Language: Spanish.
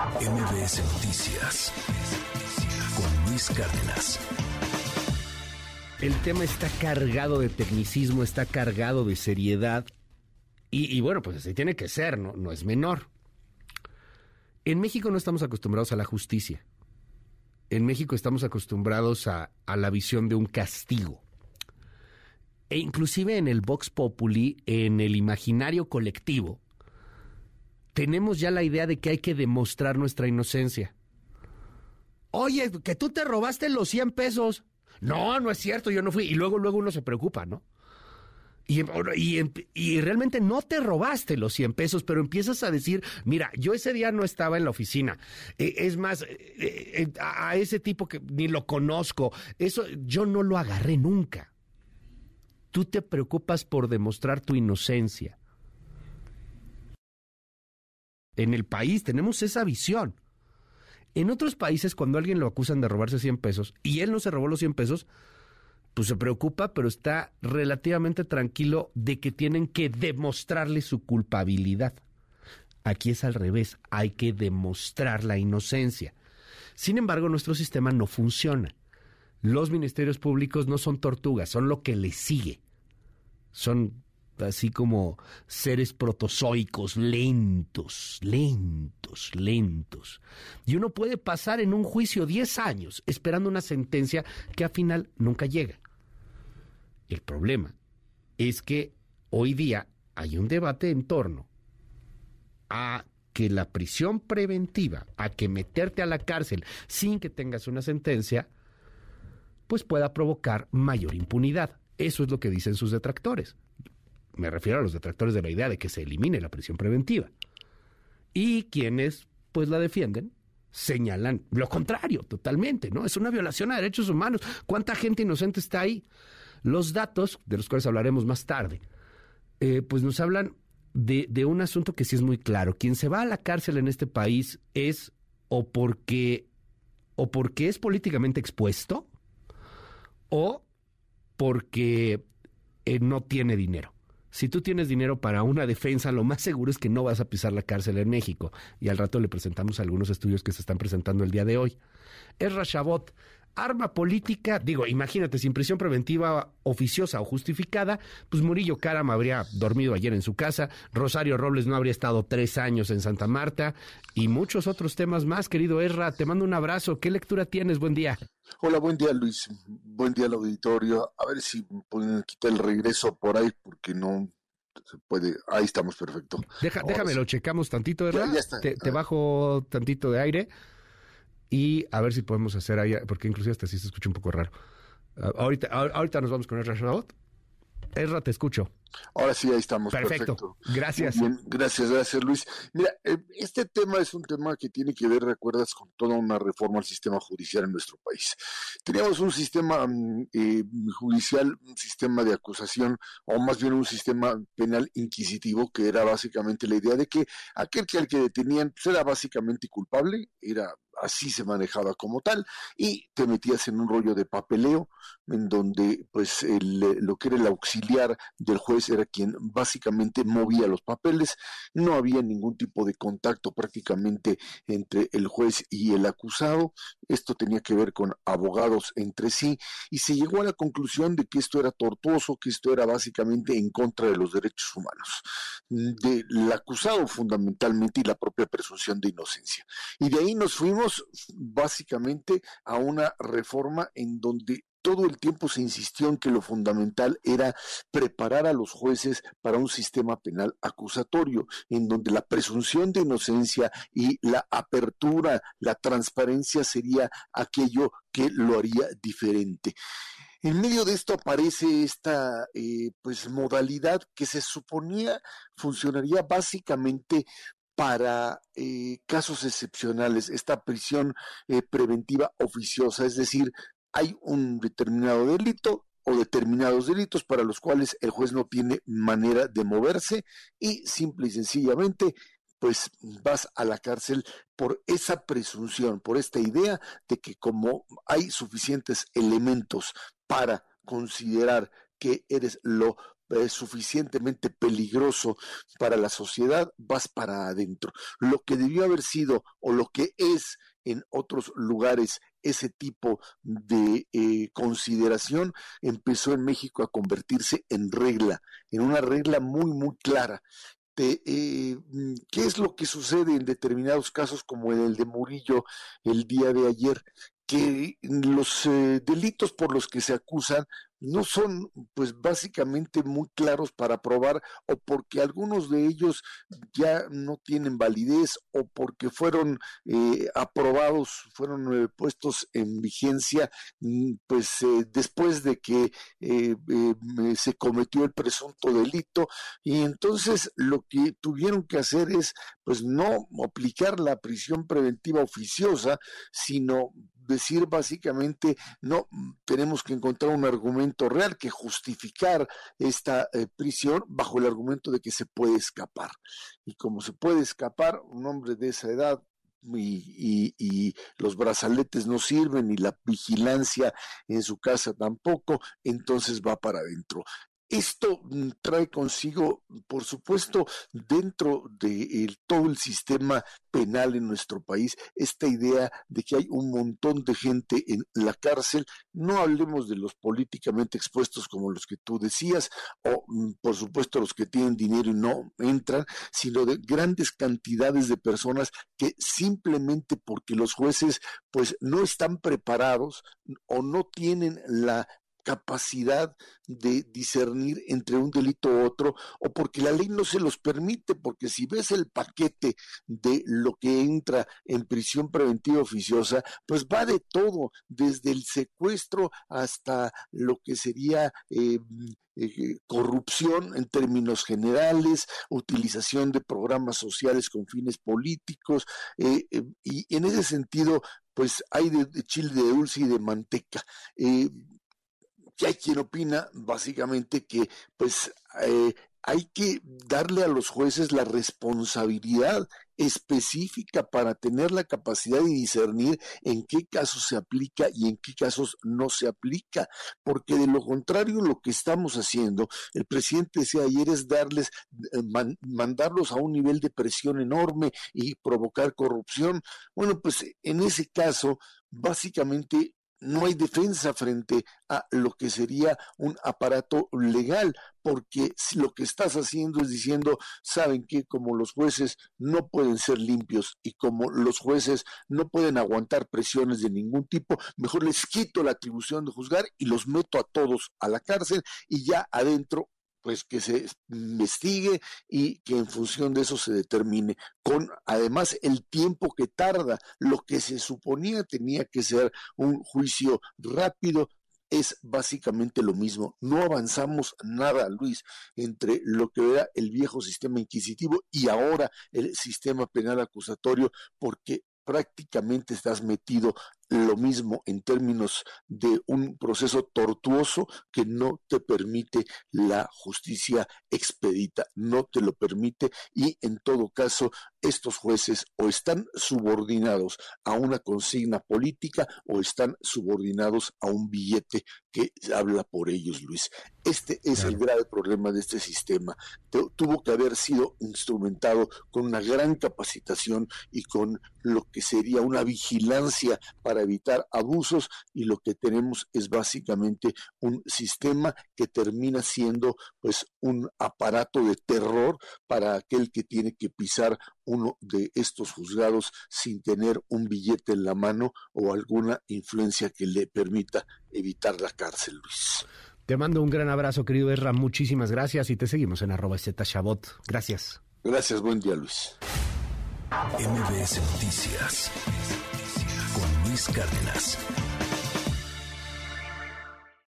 MBS Noticias con Luis Cárdenas. El tema está cargado de tecnicismo, está cargado de seriedad y, bueno, pues así tiene que ser, ¿no? no es menor. En México no estamos acostumbrados a la justicia. En México estamos acostumbrados a, a la visión de un castigo. E inclusive en el Vox Populi, en el imaginario colectivo, tenemos ya la idea de que hay que demostrar nuestra inocencia. Oye, que tú te robaste los 100 pesos. No, no es cierto, yo no fui. Y luego, luego uno se preocupa, ¿no? Y, realmente no te robaste los 100 pesos, pero empiezas a decir, mira, yo ese día no estaba en la oficina. E, es más, e, e, a ese tipo que ni lo conozco, eso yo no lo agarré nunca. Tú te preocupas por demostrar tu inocencia en el país tenemos esa visión. En otros países, cuando alguien lo acusan de robarse 100 pesos y él no se robó los 100 pesos, pues se preocupa, pero está relativamente tranquilo de que tienen que demostrarle su culpabilidad. Aquí es al revés, hay que demostrar la inocencia. Sin embargo, nuestro sistema no funciona. Los ministerios públicos no son tortugas, son lo que le sigue. Son así como seres protozoicos, lentos, lentos, lentos. Y uno puede pasar en un juicio 10 años esperando una sentencia que al final nunca llega. El problema es que hoy día hay un debate en torno a que la prisión preventiva, a que meterte a la cárcel sin que tengas una sentencia, pues pueda provocar mayor impunidad. Eso es lo que dicen sus detractores me refiero a los detractores de la idea de que se elimine la prisión preventiva. Y quienes pues la defienden señalan lo contrario, totalmente, ¿no? Es una violación a derechos humanos. ¿Cuánta gente inocente está ahí? Los datos, de los cuales hablaremos más tarde, eh, pues nos hablan de, un asunto que sí es muy claro. Quien se va a la cárcel en este país es o porque, o porque es políticamente expuesto o porque eh, no tiene dinero si tú tienes dinero para una defensa, lo más seguro es que no vas a pisar la cárcel en México. Y al rato le presentamos algunos estudios que se están presentando el día de hoy. Es Rashabot arma política, digo, imagínate, sin prisión preventiva oficiosa o justificada, pues Murillo Caram habría dormido ayer en su casa, Rosario Robles no habría estado tres años en Santa Marta y muchos otros temas más, querido Erra. Te mando un abrazo. ¿Qué lectura tienes? Buen día. Hola, buen día Luis. Buen día al auditorio. A ver si pueden quitar el regreso por ahí porque no se puede. Ahí estamos, perfecto. Deja, déjame, lo checamos tantito, ¿verdad? Te, te bajo tantito de aire y a ver si podemos hacer ahí, porque inclusive hasta sí se escucha un poco raro. Ah, ahorita, ahorita nos vamos con el Rashadot. Erra, te escucho. Ahora sí, ahí estamos. Perfecto. Gracias. gracias, gracias, Luis. Mira, eh, este tema es un tema que tiene que ver, recuerdas, con toda una reforma al sistema judicial en nuestro país. Teníamos un sistema mm, eh, judicial, un sistema de acusación, o más bien un sistema penal inquisitivo, que era básicamente la idea de que aquel que al que detenían pues, era básicamente culpable, era así se manejaba como tal, y te metías en un rollo de papeleo, en donde pues lo que era el auxiliar del juez era quien básicamente movía los papeles, no había ningún tipo de contacto prácticamente entre el juez y el acusado, esto tenía que ver con abogados entre sí, y se llegó a la conclusión de que esto era tortuoso, que esto era básicamente en contra de los derechos humanos, del acusado fundamentalmente y la propia presunción de inocencia. Y de ahí nos fuimos básicamente a una reforma en donde todo el tiempo se insistió en que lo fundamental era preparar a los jueces para un sistema penal acusatorio, en donde la presunción de inocencia y la apertura, la transparencia sería aquello que lo haría diferente. En medio de esto aparece esta eh, pues modalidad que se suponía funcionaría básicamente para eh, casos excepcionales, esta prisión eh, preventiva oficiosa, es decir, hay un determinado delito o determinados delitos para los cuales el juez no tiene manera de moverse y simple y sencillamente pues vas a la cárcel por esa presunción, por esta idea de que como hay suficientes elementos para considerar que eres lo eh, suficientemente peligroso para la sociedad, vas para adentro. Lo que debió haber sido o lo que es en otros lugares ese tipo de eh, consideración empezó en México a convertirse en regla, en una regla muy, muy clara. Eh, mm, ¿Qué es lo que sucede en determinados casos como en el de Murillo el día de ayer? que los eh, delitos por los que se acusan no son pues básicamente muy claros para probar o porque algunos de ellos ya no tienen validez o porque fueron eh, aprobados, fueron eh, puestos en vigencia mm, pues eh, después de que se cometió el presunto delito. Y entonces lo que tuvieron que hacer es pues no aplicar la prisión preventiva oficiosa, sino decir básicamente, no, tenemos que encontrar un argumento real que justificar esta eh, prisión bajo el argumento de que se puede escapar. Y como se puede escapar, un hombre de esa edad y, los brazaletes no sirven y la vigilancia en su casa tampoco, entonces va para adentro. Esto mm, trae consigo, por supuesto, dentro de todo el sistema penal en nuestro país, esta idea de que hay un montón de gente en la cárcel. No hablemos de los políticamente expuestos como los que tú decías, o mm, por supuesto los que tienen dinero y no entran, sino de grandes cantidades de personas que simplemente porque los jueces pues no están preparados o no tienen la capacidad de discernir entre un delito u otro o porque la ley no se los permite, porque si ves el paquete de lo que entra en prisión preventiva oficiosa, pues va de todo, desde el secuestro hasta lo que sería eh, eh, corrupción en términos generales, utilización de programas sociales con fines políticos, eh, y en ese sentido, pues hay de, chile de dulce y de manteca que hay quien opina básicamente que pues eh, hay que darle a los jueces la responsabilidad específica para tener la capacidad de discernir en qué casos se aplica y en qué casos no se aplica, porque de lo contrario lo que estamos haciendo, el presidente decía ayer es darles, eh, mandarlos a un nivel de presión enorme y provocar corrupción. Bueno, pues en ese caso, básicamente no hay defensa frente a lo que sería un aparato legal, porque lo que estás haciendo es diciendo, saben que como los jueces no pueden ser limpios y como los jueces no pueden aguantar presiones de ningún tipo, mejor les quito la atribución de juzgar y los meto a todos a la cárcel y ya adentro pues que se investigue y que en función de eso se determine con además el tiempo que tarda lo que se suponía tenía que ser un juicio rápido es básicamente lo mismo. No avanzamos nada, Luis, entre lo que era el viejo sistema inquisitivo y ahora el sistema penal acusatorio, porque prácticamente estás metido lo mismo en términos de un proceso tortuoso que no te permite la justicia expedita, no te lo permite y en todo caso estos jueces o están subordinados a una consigna política o están subordinados a un billete que habla por ellos, Luis. Este es el grave problema de este sistema. tuvo que haber sido instrumentado con una gran capacitación y con lo que sería una vigilancia para evitar abusos y lo que tenemos es básicamente un sistema que termina siendo pues un aparato de terror para aquel que tiene que pisar uno de estos juzgados sin tener un billete en la mano o alguna influencia que le permita evitar la cárcel, Luis. Te mando un gran abrazo, querido Erra. Muchísimas gracias y te seguimos en arroba Shabot. Gracias. Gracias, buen día, Luis. MBS Noticias Luis Cárdenas.